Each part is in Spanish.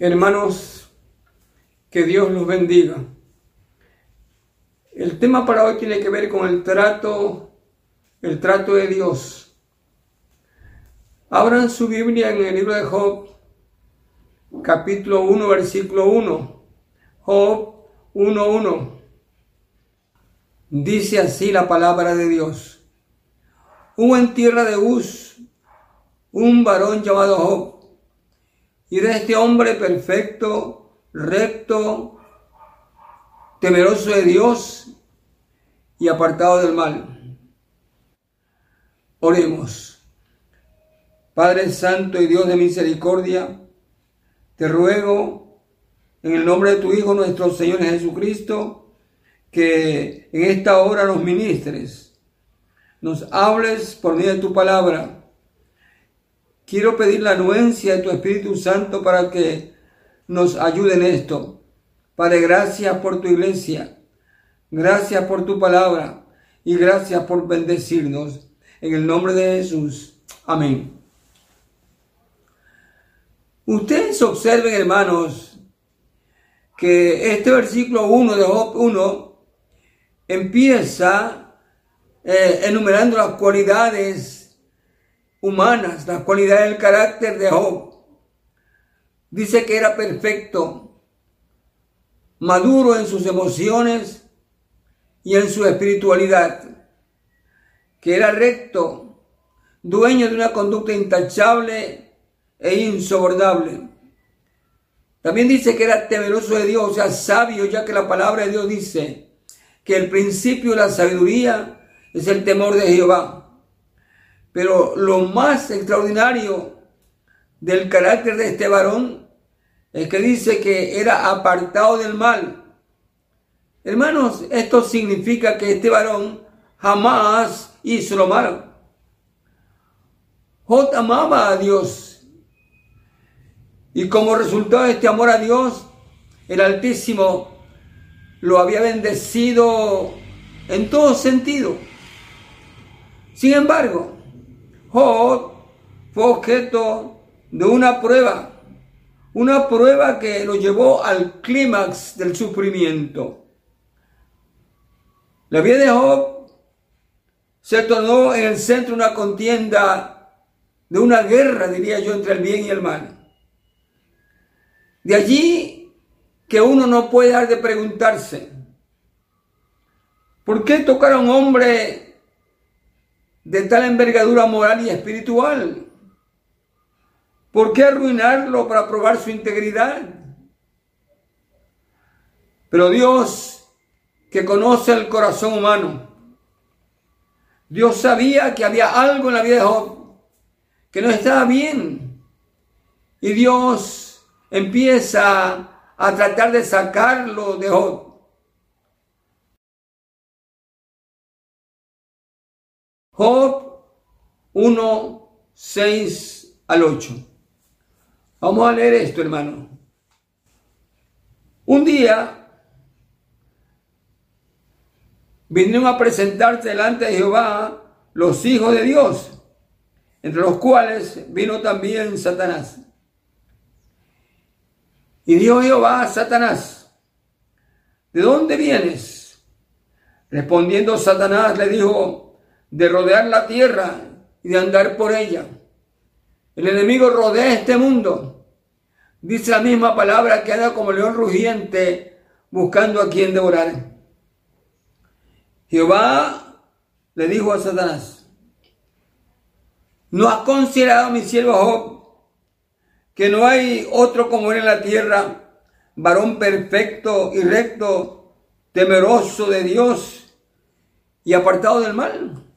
Hermanos, que Dios los bendiga. El tema para hoy tiene que ver con el trato, el trato de Dios. Abran su Biblia en el libro de Job, capítulo 1, versículo 1. Job 1.1. Dice así la palabra de Dios. Hubo en tierra de Uz un varón llamado Job y de este hombre perfecto, recto, temeroso de Dios y apartado del mal. Oremos. Padre Santo y Dios de misericordia, te ruego en el nombre de tu Hijo nuestro Señor Jesucristo, que en esta hora nos ministres, nos hables por medio de tu palabra Quiero pedir la anuencia de tu Espíritu Santo para que nos ayude en esto. Padre, gracias por tu iglesia. Gracias por tu palabra. Y gracias por bendecirnos. En el nombre de Jesús. Amén. Ustedes observen, hermanos, que este versículo 1 de Job 1 empieza eh, enumerando las cualidades humanas, las cualidades del carácter de Job. Dice que era perfecto, maduro en sus emociones y en su espiritualidad, que era recto, dueño de una conducta intachable e insobornable. También dice que era temeroso de Dios, o sea, sabio, ya que la palabra de Dios dice que el principio de la sabiduría es el temor de Jehová. Pero lo más extraordinario del carácter de este varón es que dice que era apartado del mal. Hermanos, esto significa que este varón jamás hizo lo malo. Jot amaba a Dios. Y como resultado de este amor a Dios, el Altísimo lo había bendecido en todo sentido. Sin embargo, Job fue objeto de una prueba, una prueba que lo llevó al clímax del sufrimiento. La vida de Job se tornó en el centro de una contienda, de una guerra, diría yo, entre el bien y el mal. De allí que uno no puede dejar de preguntarse, ¿por qué tocar a un hombre de tal envergadura moral y espiritual? ¿Por qué arruinarlo para probar su integridad? Pero Dios, que conoce el corazón humano, Dios sabía que había algo en la vida de Job que no estaba bien. Y Dios empieza a tratar de sacarlo de Job. Job 1, 6 al 8. Vamos a leer esto, hermano. Un día vinieron a presentarse delante de Jehová los hijos de Dios, entre los cuales vino también Satanás. Y dijo Jehová a Satanás, ¿de dónde vienes? Respondiendo Satanás le dijo, de rodear la tierra y de andar por ella. El enemigo rodea este mundo. Dice la misma palabra que anda como león rugiente buscando a quien devorar. Jehová le dijo a Satanás, ¿no has considerado mi siervo Job que no hay otro como él en la tierra, varón perfecto y recto, temeroso de Dios y apartado del mal?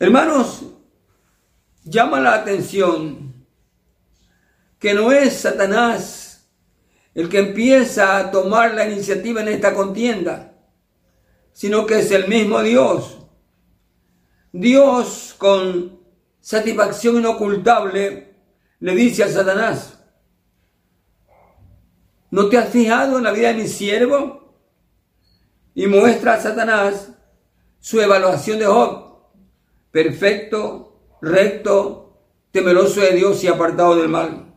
Hermanos, llama la atención que no es Satanás el que empieza a tomar la iniciativa en esta contienda, sino que es el mismo Dios. Dios con satisfacción inocultable le dice a Satanás, ¿no te has fijado en la vida de mi siervo? Y muestra a Satanás su evaluación de Job perfecto, recto, temeroso de Dios y apartado del mal.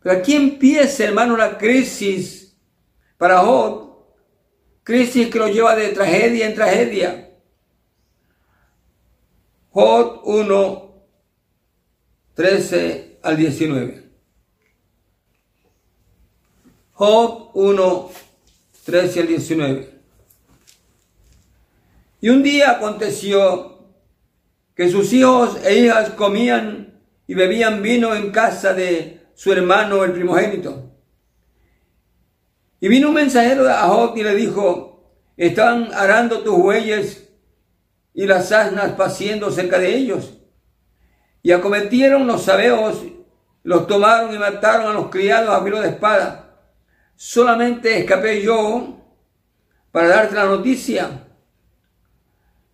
Pero aquí empieza, hermano, la crisis para Job. Crisis que lo lleva de tragedia en tragedia. Job 1, 13 al 19. Job 1, 13 al 19. Y un día aconteció que sus hijos e hijas comían y bebían vino en casa de su hermano el primogénito. Y vino un mensajero a Job y le dijo, están arando tus bueyes y las asnas paciendo cerca de ellos. Y acometieron los sabeos, los tomaron y mataron a los criados a filo de espada. Solamente escapé yo para darte la noticia.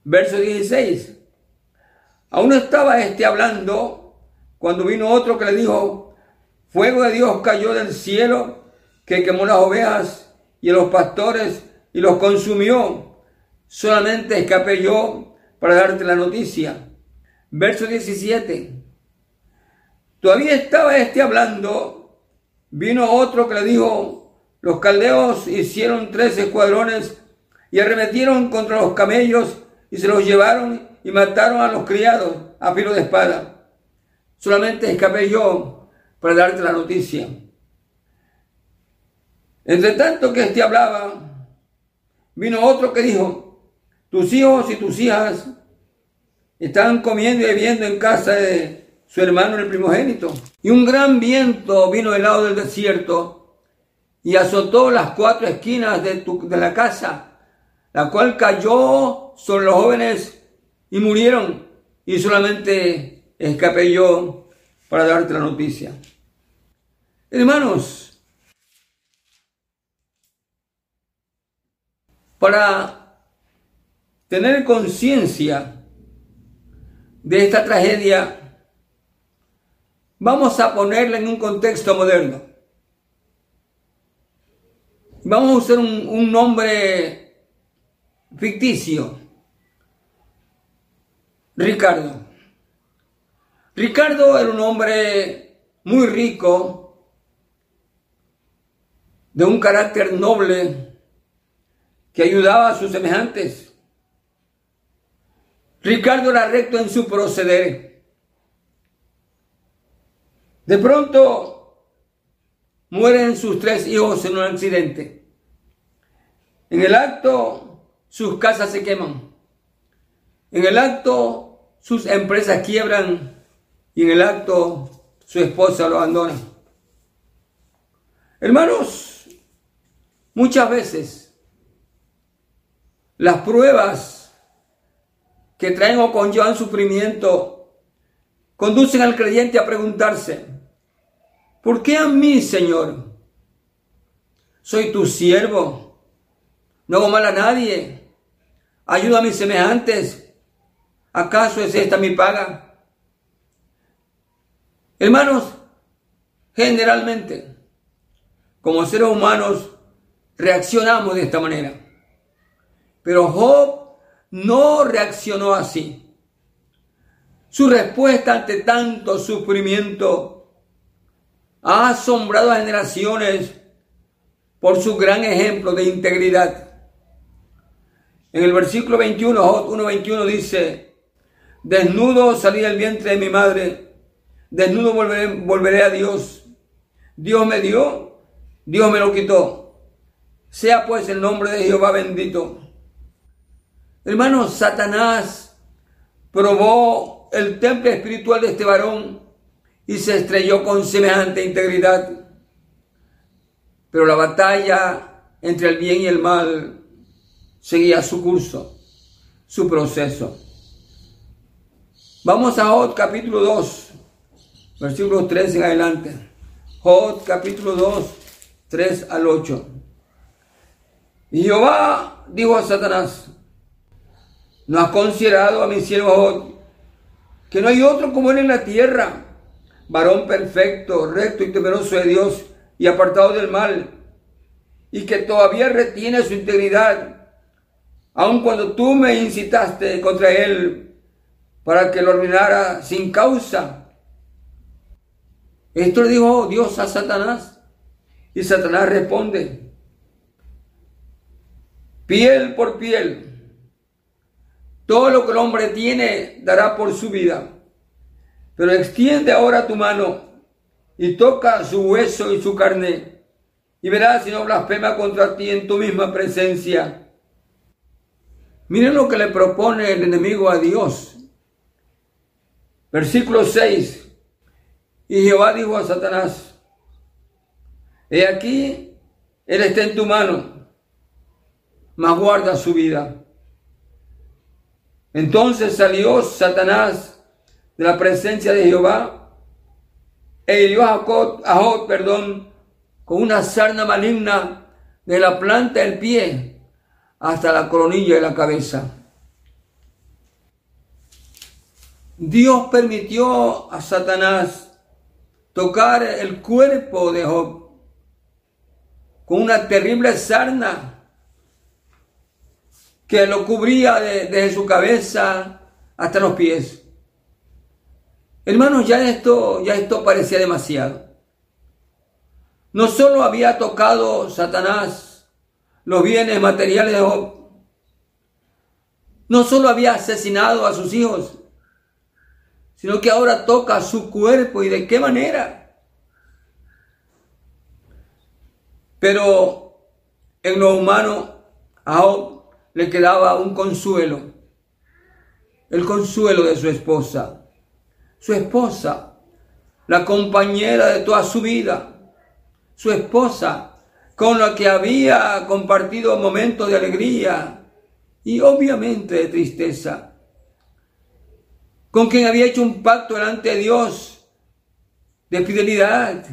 Verso 16. Aún estaba este hablando cuando vino otro que le dijo, Fuego de Dios cayó del cielo que quemó las ovejas y los pastores y los consumió. Solamente escapé yo para darte la noticia. Verso 17. Todavía estaba este hablando. Vino otro que le dijo, los caldeos hicieron tres escuadrones y arremetieron contra los camellos y se los llevaron y mataron a los criados a filo de espada. Solamente escapé yo para darte la noticia. Entre tanto que éste hablaba, vino otro que dijo, tus hijos y tus hijas están comiendo y bebiendo en casa de su hermano el primogénito. Y un gran viento vino del lado del desierto y azotó las cuatro esquinas de, de la casa, la cual cayó sobre los jóvenes y murieron. Y solamente escapé yo para darte la noticia. Hermanos, para tener conciencia de esta tragedia, vamos a ponerla en un contexto moderno. Vamos a usar un, un nombre ficticio. Ricardo. Ricardo era un hombre muy rico, de un carácter noble, que ayudaba a sus semejantes. Ricardo era recto en su proceder. De pronto mueren sus tres hijos en un accidente. En el acto sus casas se queman. En el acto sus empresas quiebran y en el acto su esposa lo abandona. Hermanos, muchas veces las pruebas que traen o conllevan sufrimiento conducen al creyente a preguntarse, ¿por qué a mí, Señor? Soy tu siervo, no hago mal a nadie, ayuda a mis semejantes, ¿acaso es esta mi paga? Hermanos, generalmente, como seres humanos, reaccionamos de esta manera. Pero Job no reaccionó así. Su respuesta ante tanto sufrimiento ha asombrado a generaciones por su gran ejemplo de integridad. En el versículo 21, Job 1.21 dice, desnudo salí del vientre de mi madre Desnudo volveré, a Dios. Dios me dio, Dios me lo quitó. Sea pues el nombre de Jehová bendito. Hermanos, Satanás probó el templo espiritual de este varón y se estrelló con semejante integridad. Pero la batalla entre el bien y el mal seguía su curso, su proceso. Vamos a Job capítulo 2 versículo 3 en adelante. Job capítulo 2, 3 al 8. Y Jehová dijo a Satanás, ¿no has considerado a mi siervo Job que no hay otro como él en la tierra, varón perfecto, recto y temeroso de Dios y apartado del mal, y que todavía retiene su integridad, aun cuando tú me incitaste contra él para que lo arruinara sin causa? Esto le dijo Dios a Satanás. Y Satanás responde, piel por piel, todo lo que el hombre tiene dará por su vida. Pero extiende ahora tu mano y toca su hueso y su carne, y verás si no blasfema contra ti en tu misma presencia. Miren lo que le propone el enemigo a Dios. Versículo 6. Y Jehová dijo a Satanás, He aquí, Él está en tu mano, mas guarda su vida. Entonces salió Satanás de la presencia de Jehová e hirió a Job, perdón, con una sarna maligna de la planta del pie hasta la coronilla de la cabeza. Dios permitió a Satanás tocar el cuerpo de Job con una terrible sarna que lo cubría desde su cabeza hasta los pies. Hermanos, ya esto, ya esto parecía demasiado. No solo había tocado Satanás los bienes materiales de Job, no solo había asesinado a sus hijos, sino que ahora toca su cuerpo y de qué manera. Pero en lo humano a Job le quedaba un consuelo, el consuelo de su esposa. Su esposa, la compañera de toda su vida, su esposa, con la que había compartido momentos de alegría y obviamente de tristeza, con quien había hecho un pacto delante de Dios de fidelidad,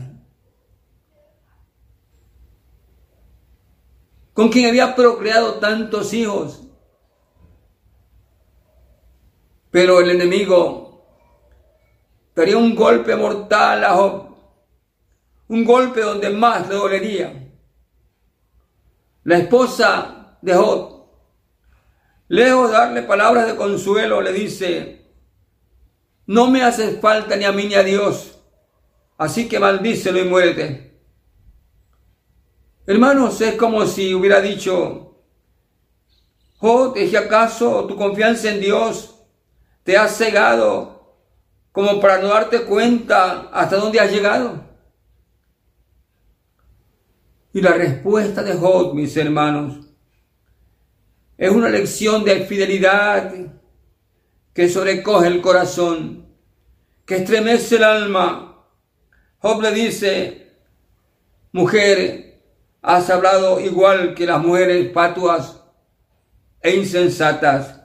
con quien había procreado tantos hijos. Pero el enemigo daría un golpe mortal a Job, un golpe donde más le dolería. La esposa de Job, lejos de darle palabras de consuelo, le dice, no me haces falta ni a mí ni a Dios, así que maldícelo y muérete. Hermanos, es como si hubiera dicho, Job, ¿es acaso tu confianza en Dios te ha cegado como para no darte cuenta hasta dónde has llegado. Y la respuesta de Job, mis hermanos, es una lección de fidelidad que sobrecoge el corazón, que estremece el alma. Job le dice, mujer, has hablado igual que las mujeres patuas e insensatas.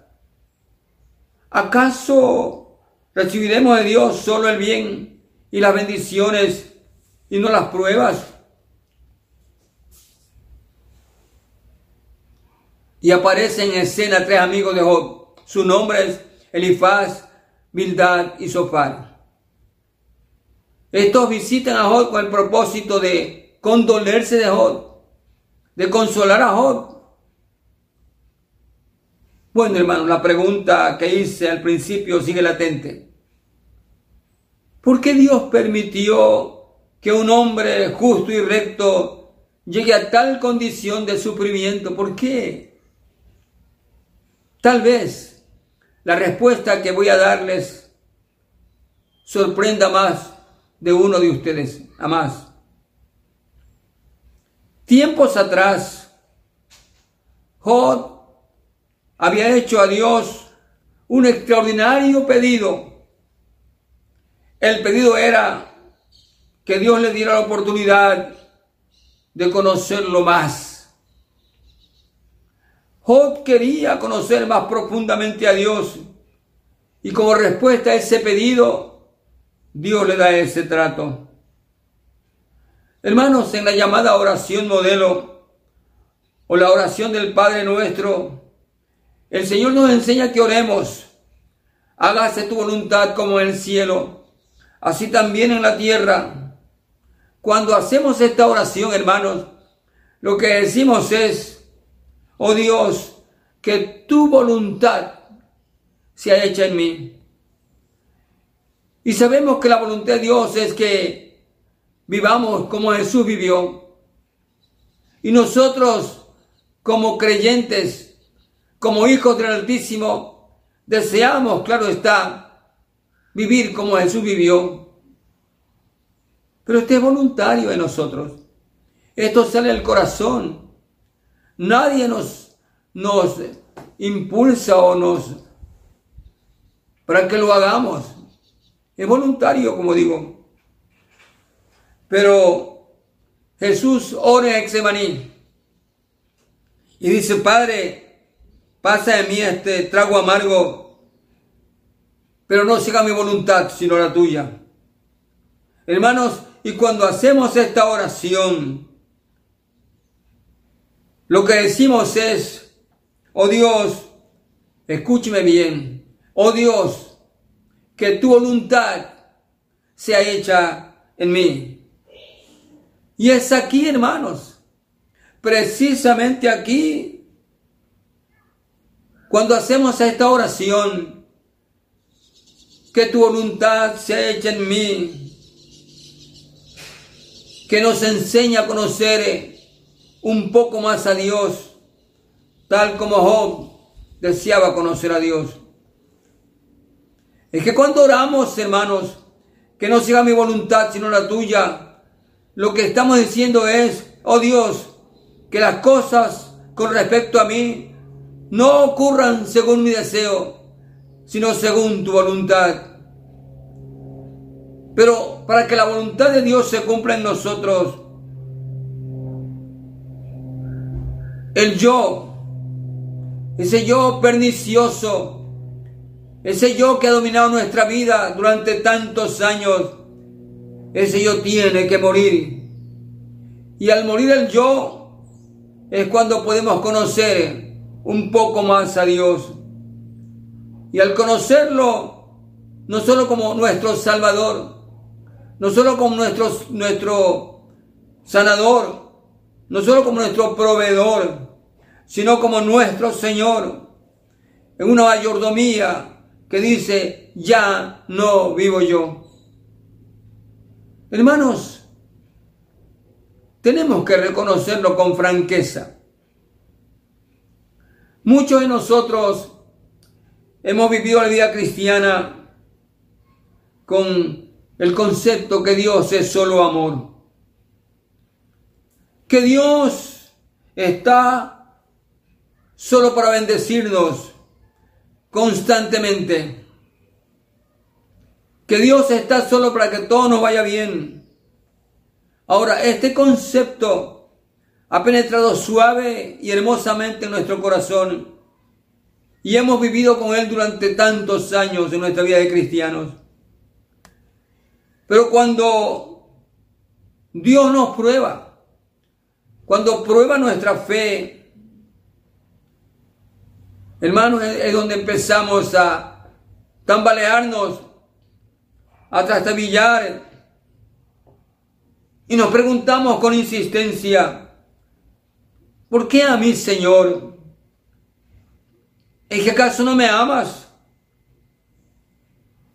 ¿Acaso Recibiremos de Dios solo el bien y las bendiciones y no las pruebas. Y aparecen en escena tres amigos de Job. Su nombre es Elifaz, Bildad y Sofar. Estos visitan a Job con el propósito de condolerse de Job, de consolar a Job. Bueno, hermano, la pregunta que hice al principio sigue latente. ¿Por qué Dios permitió que un hombre justo y recto llegue a tal condición de sufrimiento? ¿Por qué? Tal vez la respuesta que voy a darles sorprenda más de uno de ustedes, a más. Tiempos atrás, Job había hecho a Dios un extraordinario pedido. El pedido era que Dios le diera la oportunidad de conocerlo más. Job quería conocer más profundamente a Dios y como respuesta a ese pedido, Dios le da ese trato. Hermanos, en la llamada oración modelo o la oración del Padre nuestro, el Señor nos enseña que oremos. Hágase tu voluntad como en el cielo, así también en la tierra. Cuando hacemos esta oración, hermanos, lo que decimos es, oh Dios, que tu voluntad sea hecha en mí. Y sabemos que la voluntad de Dios es que vivamos como Jesús vivió. Y nosotros, como creyentes, como hijos del Altísimo, deseamos, claro está, vivir como Jesús vivió. Pero este es voluntario de nosotros. Esto sale del corazón. Nadie nos, nos impulsa o nos para que lo hagamos. Es voluntario, como digo. Pero Jesús ora en Exemaní y dice, Padre, pasa de mí este trago amargo, pero no siga mi voluntad, sino la tuya. Hermanos, y cuando hacemos esta oración, lo que decimos es, oh Dios, escúcheme bien, oh Dios, que tu voluntad sea hecha en mí. Y es aquí, hermanos, precisamente aquí, cuando hacemos esta oración, que tu voluntad sea hecha en mí, que nos enseña a conocer un poco más a Dios, tal como Job deseaba conocer a Dios. Es que cuando oramos, hermanos, que no sea mi voluntad sino la tuya, lo que estamos diciendo es, oh Dios, que las cosas con respecto a mí no ocurran según mi deseo, sino según tu voluntad. Pero para que la voluntad de Dios se cumpla en nosotros, el yo, ese yo pernicioso, ese yo que ha dominado nuestra vida durante tantos años, ese yo tiene que morir. Y al morir el yo es cuando podemos conocer un poco más a Dios. Y al conocerlo, no solo como nuestro Salvador, no solo como nuestro, nuestro sanador, no solo como nuestro proveedor, sino como nuestro Señor, en una mayordomía que dice, ya no vivo yo. Hermanos, tenemos que reconocerlo con franqueza. Muchos de nosotros hemos vivido la vida cristiana con el concepto que Dios es solo amor. Que Dios está solo para bendecirnos constantemente. Que Dios está solo para que todo nos vaya bien. Ahora, este concepto ha penetrado suave y hermosamente en nuestro corazón y hemos vivido con Él durante tantos años en nuestra vida de cristianos. Pero cuando Dios nos prueba, cuando prueba nuestra fe, Hermanos, es donde empezamos a tambalearnos, a trastabillar. Y nos preguntamos con insistencia, ¿por qué a mí, Señor? ¿Es que acaso no me amas?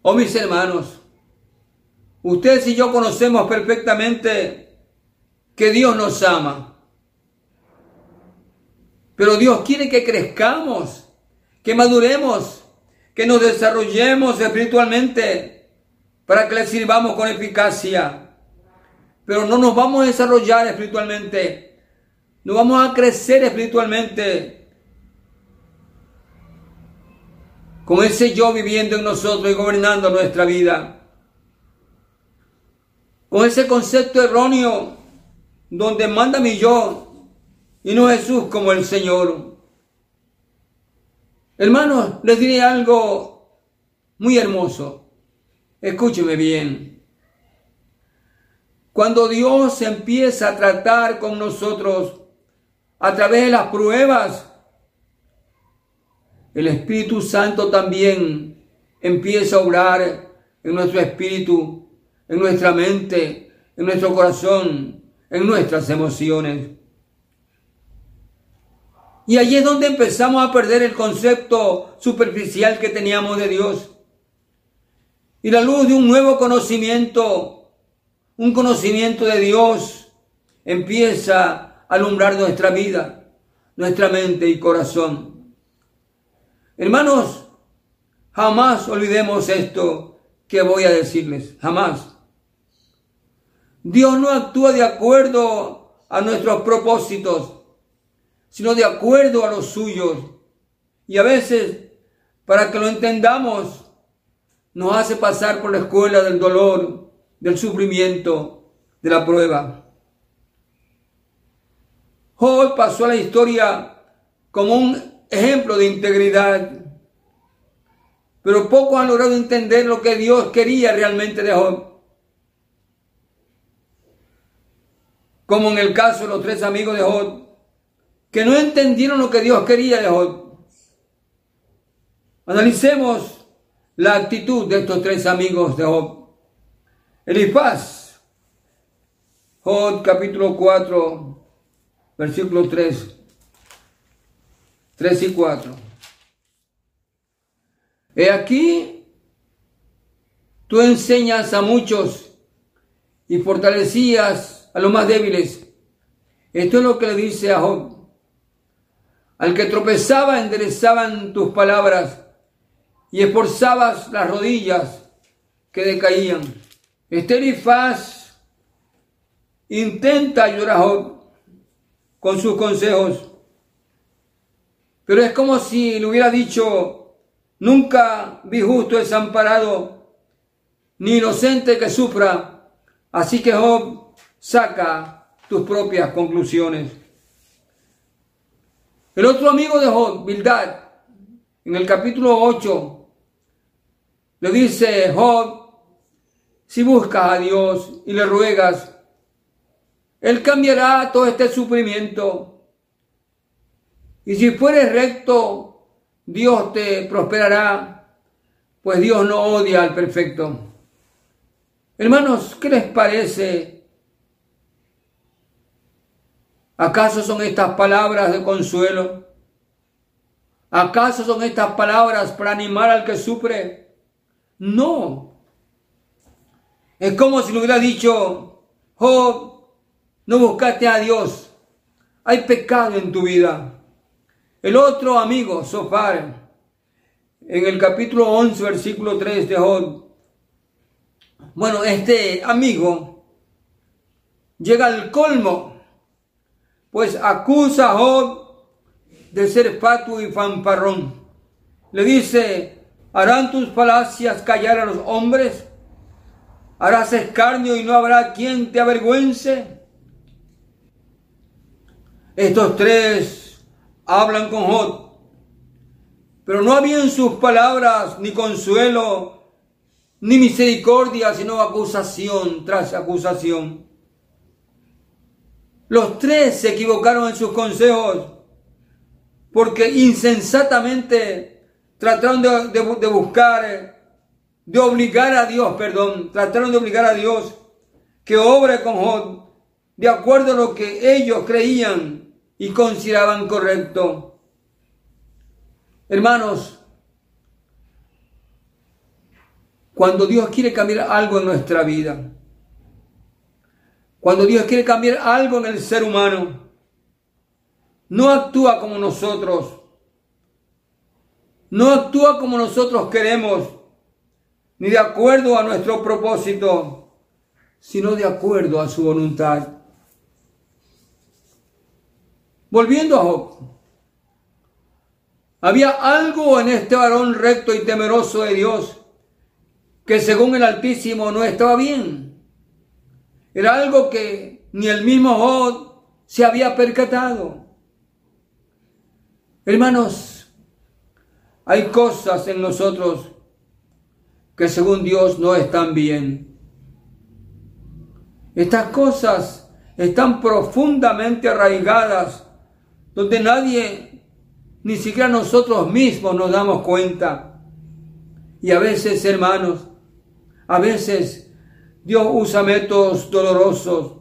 Oh, mis hermanos, ustedes y yo conocemos perfectamente que Dios nos ama. Pero Dios quiere que crezcamos que maduremos, que nos desarrollemos espiritualmente para que le sirvamos con eficacia. Pero no nos vamos a desarrollar espiritualmente, no vamos a crecer espiritualmente con ese yo viviendo en nosotros y gobernando nuestra vida. Con ese concepto erróneo donde manda mi yo y no Jesús como el Señor. Hermanos, les diré algo muy hermoso. Escúcheme bien. Cuando Dios empieza a tratar con nosotros a través de las pruebas, el Espíritu Santo también empieza a obrar en nuestro espíritu, en nuestra mente, en nuestro corazón, en nuestras emociones. Y allí es donde empezamos a perder el concepto superficial que teníamos de Dios. Y la luz de un nuevo conocimiento un conocimiento de Dios empieza a alumbrar nuestra vida, nuestra mente y corazón. Hermanos, jamás olvidemos esto que voy a decirles, jamás. Dios no actúa de acuerdo a nuestros propósitos, sino de acuerdo a los suyos. Y a veces, para que lo entendamos, nos hace pasar por la escuela del dolor, del sufrimiento, de la prueba. Job pasó a la historia como un ejemplo de integridad, pero pocos han logrado entender lo que Dios quería realmente de Job. Como en el caso de los tres amigos de Job, que no entendieron lo que Dios quería de Job. Analicemos la actitud de estos tres amigos de Job. Elifaz, Job capítulo 4, versículo 3, 3 y 4. He aquí, tú enseñas a muchos y fortalecías a los más débiles. Esto es lo que le dice a Job. Al que tropezaba enderezaban tus palabras y esforzabas las rodillas que decaían. Esterifaz intenta ayudar a Job con sus consejos, pero es como si le hubiera dicho, nunca vi justo desamparado, ni inocente que sufra, así que Job saca tus propias conclusiones. El otro amigo de Job, Bildad, en el capítulo 8, le dice Job, si buscas a Dios y le ruegas, Él cambiará todo este sufrimiento. Y si fueres recto, Dios te prosperará, pues Dios no odia al perfecto. Hermanos, ¿qué les parece? ¿Acaso son estas palabras de consuelo? ¿Acaso son estas palabras para animar al que sufre? No. Es como si le hubiera dicho, Job, no buscaste a Dios. Hay pecado en tu vida. El otro amigo, Sofar, en el capítulo 11, versículo 3 de Job. Bueno, este amigo llega al colmo, pues acusa a Job de ser fatuo y fanfarrón. Le dice, ¿Harán tus falacias callar a los hombres? ¿Harás escarnio y no habrá quien te avergüence? Estos tres hablan con Jod, pero no había en sus palabras ni consuelo, ni misericordia, sino acusación tras acusación. Los tres se equivocaron en sus consejos, porque insensatamente trataron de, buscar, de obligar a Dios, perdón, trataron de obligar a Dios que obre con Job de acuerdo a lo que ellos creían y consideraban correcto. Hermanos, cuando Dios quiere cambiar algo en nuestra vida, cuando Dios quiere cambiar algo en el ser humano, no actúa como nosotros no actúa como nosotros queremos, ni de acuerdo a nuestro propósito, sino de acuerdo a su voluntad. Volviendo a Job, había algo en este varón recto y temeroso de Dios que según el Altísimo no estaba bien. Era algo que ni el mismo Job se había percatado. Hermanos, hay cosas en nosotros que según Dios no están bien. Estas cosas están profundamente arraigadas, donde nadie, ni siquiera nosotros mismos nos damos cuenta. Y a veces, hermanos, a veces Dios usa métodos dolorosos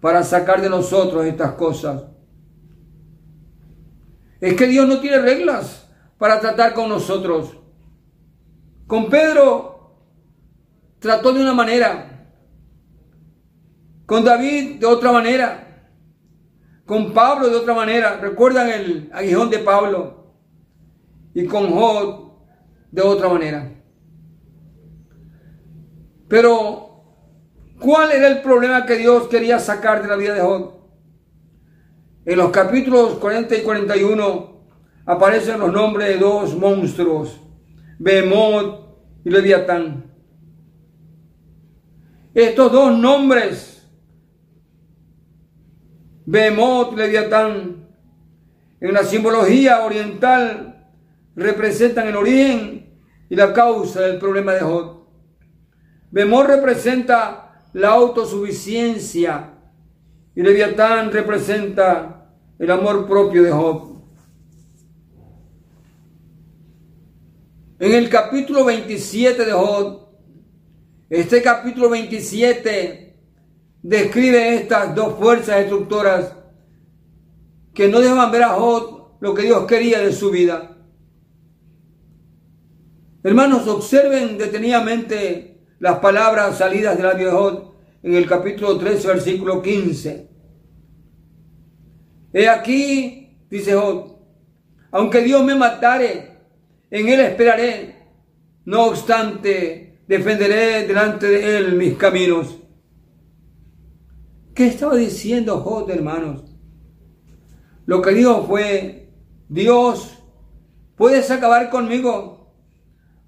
para sacar de nosotros estas cosas. Es que Dios no tiene reglas para tratar con nosotros. Con Pedro trató de una manera, Con David de otra manera. Con Pablo de otra manera. ¿Recuerdan el aguijón de Pablo? Y con Job de otra manera. Pero, ¿cuál era el problema que Dios quería sacar de la vida de Job? En los capítulos 40 y 41 aparecen los nombres de dos monstruos, Behemoth y Leviatán. Estos dos nombres, Behemoth y Leviatán, en la simbología oriental representan el origen y la causa del problema de Job. Behemoth representa la autosuficiencia y Leviatán representa el amor propio de Job. En el capítulo 27 de Job, este capítulo 27 describe estas dos fuerzas destructoras que no dejan ver a Job lo que Dios quería de su vida. Hermanos, observen detenidamente las palabras salidas de la Job en el capítulo 13, versículo 15. He aquí, dice Job, aunque Dios me matare, en él esperaré. No obstante, defenderé delante de él mis caminos. ¿Qué estaba diciendo Job, hermanos? Lo que dijo fue, Dios, puedes acabar conmigo.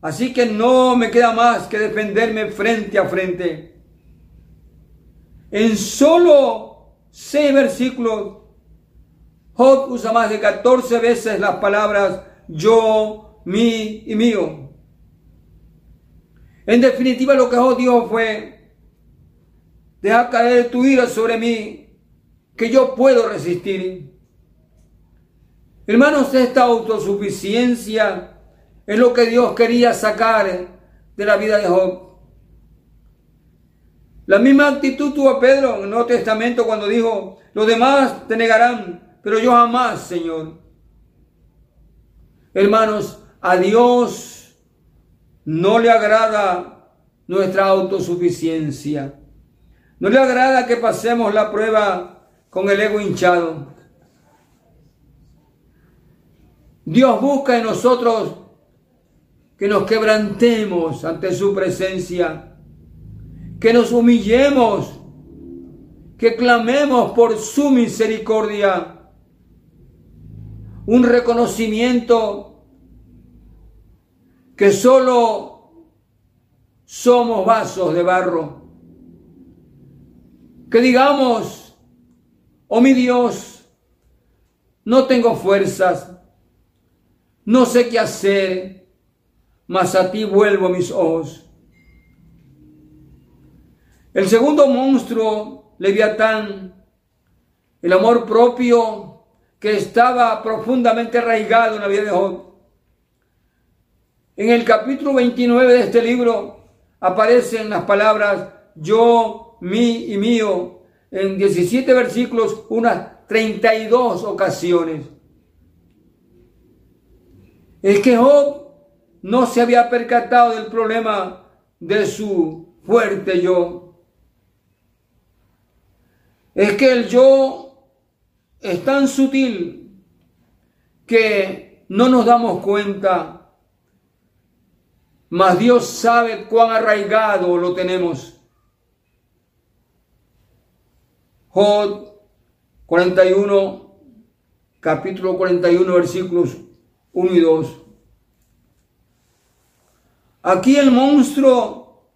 Así que no me queda más que defenderme frente a frente. En solo seis versículos, Job usa más de 14 veces las palabras yo, mi y mío. En definitiva, lo que Dios dijo fue, deja caer tu ira sobre mí, que yo puedo resistir. Hermanos, esta autosuficiencia es lo que Dios quería sacar de la vida de Job. La misma actitud tuvo Pedro en el Nuevo Testamento cuando dijo, los demás te negarán, pero yo jamás, Señor. Hermanos, a Dios no le agrada nuestra autosuficiencia. No le agrada que pasemos la prueba con el ego hinchado. Dios busca en nosotros que nos quebrantemos ante su presencia, que nos humillemos, que clamemos por su misericordia. Un reconocimiento que solo somos vasos de barro. Que digamos, oh mi Dios, no tengo fuerzas, no sé qué hacer, mas a ti vuelvo mis ojos. El segundo monstruo, Leviatán, el amor propio que estaba profundamente arraigado en la vida de Job, en el capítulo 29 de este libro aparecen las palabras yo, mi y mío en 17 versículos, unas 32 ocasiones. Es que Job no se había percatado del problema de su fuerte yo. Es que el yo es tan sutil que no nos damos cuenta mas Dios sabe cuán arraigado lo tenemos. Job 41, capítulo 41, versículos 1 y 2. Aquí el monstruo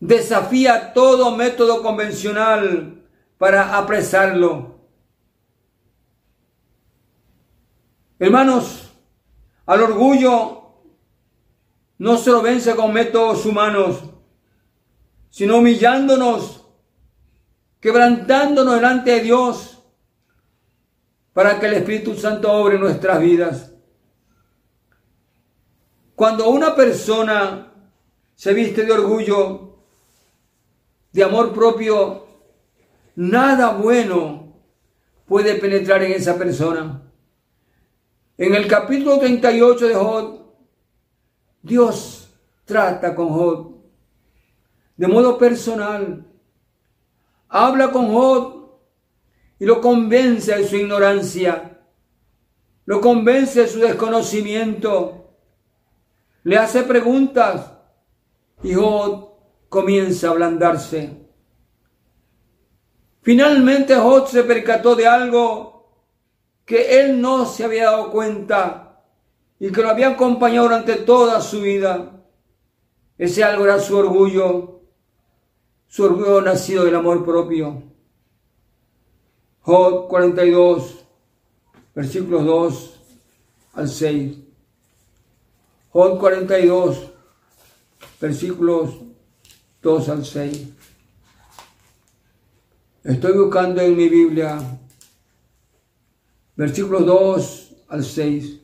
desafía todo método convencional para apresarlo. Hermanos, al orgullo no se lo vence con métodos humanos, sino humillándonos, quebrantándonos delante de Dios, para que el Espíritu Santo obre nuestras vidas. Cuando una persona se viste de orgullo, de amor propio, nada bueno puede penetrar en esa persona. En el capítulo 38 de Job, Dios trata con Job de modo personal habla con Job y lo convence de su ignorancia, lo convence de su desconocimiento, le hace preguntas y Job comienza a ablandarse. Finalmente Job se percató de algo que él no se había dado cuenta y que lo había acompañado durante toda su vida. Ese algo era su orgullo, su orgullo nacido del amor propio. Job 42, versículos 2 al 6. Job 42, versículos 2 al 6. Estoy buscando en mi Biblia versículos 2 al 6.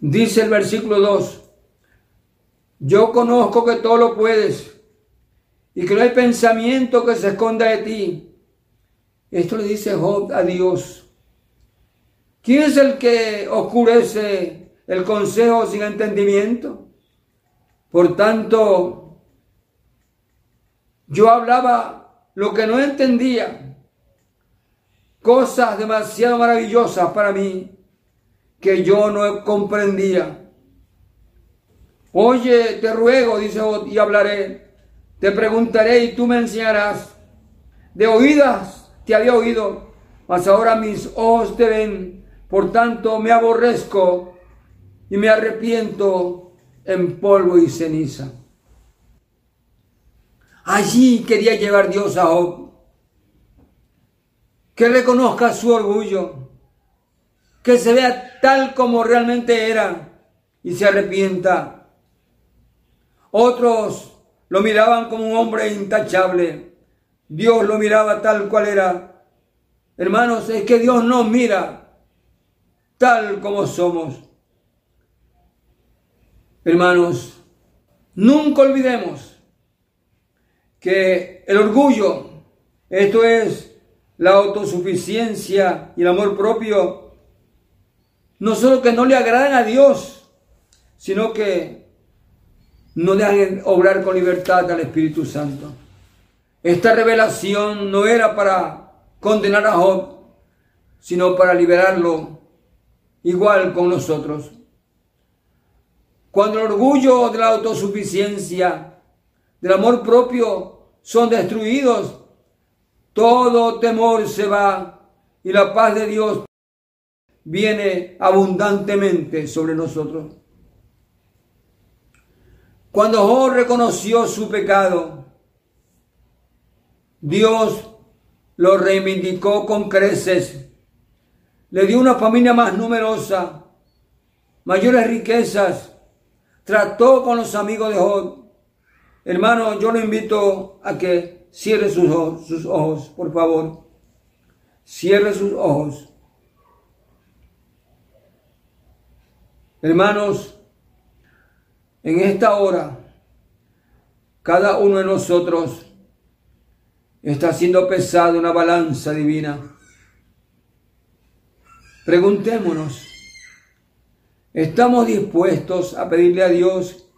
Dice el versículo 2, yo conozco que todo lo puedes y que no hay pensamiento que se esconda de ti. Esto le dice Job a Dios. ¿Quién es el que oscurece el consejo sin entendimiento? Por tanto, yo hablaba lo que no entendía, cosas demasiado maravillosas para mí que yo no comprendía. Oye, te ruego, dice y hablaré, te preguntaré y tú me enseñarás. De oídas te había oído, mas ahora mis ojos te ven, por tanto me aborrezco y me arrepiento en polvo y ceniza. Allí quería llevar Dios a Job. Que reconozca su orgullo. Que se vea tal como realmente era y se arrepienta. Otros lo miraban como un hombre intachable. Dios lo miraba tal cual era. Hermanos, es que Dios nos mira tal como somos. Hermanos, nunca olvidemos que el orgullo, esto es la autosuficiencia y el amor propio, no solo que no le agradan a Dios, sino que no dejan obrar con libertad al Espíritu Santo. Esta revelación no era para condenar a Job, sino para liberarlo igual con nosotros. Cuando el orgullo de la autosuficiencia, del amor propio son destruidos, todo temor se va y la paz de Dios viene abundantemente sobre nosotros. Cuando Job reconoció su pecado, Dios lo reivindicó con creces, le dio una familia más numerosa, mayores riquezas, trató con los amigos de Job. Hermano, yo lo invito a que cierre sus ojos, sus ojos, por favor. Cierre sus ojos. Hermanos, en esta hora, cada uno de nosotros está siendo pesado una balanza divina. Preguntémonos, ¿Estamos dispuestos a pedirle a Dios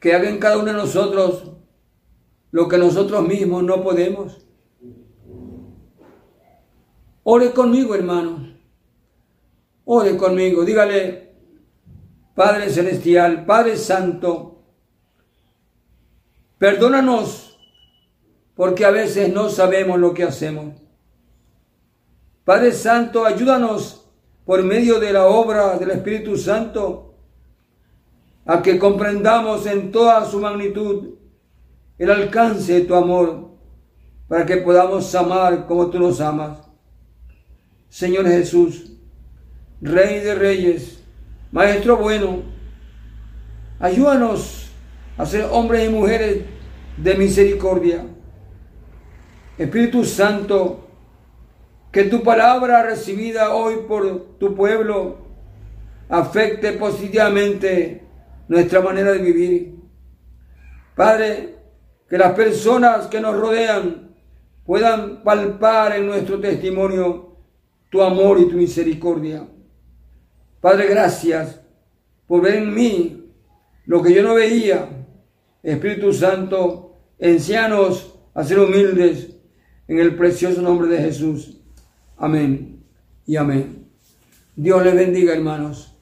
que haga en cada uno de nosotros lo que nosotros mismos no podemos? Ore conmigo, hermano. Ore conmigo. Dígale, Padre Celestial, Padre Santo, perdónanos porque a veces no sabemos lo que hacemos. Padre Santo, ayúdanos por medio de la obra del Espíritu Santo, a que comprendamos en toda su magnitud el alcance de tu amor, para que podamos amar como tú nos amas. Señor Jesús, Rey de Reyes, Maestro bueno, ayúdanos a ser hombres y mujeres de misericordia. Espíritu Santo, que tu palabra recibida hoy por tu pueblo afecte positivamente nuestra manera de vivir. Padre, que las personas que nos rodean puedan palpar en nuestro testimonio tu amor y tu misericordia. Padre, gracias por ver en mí lo que yo no veía. Espíritu Santo, enséñanos a ser humildes en el precioso nombre de Jesús. Amén y amén. Dios les bendiga, hermanos.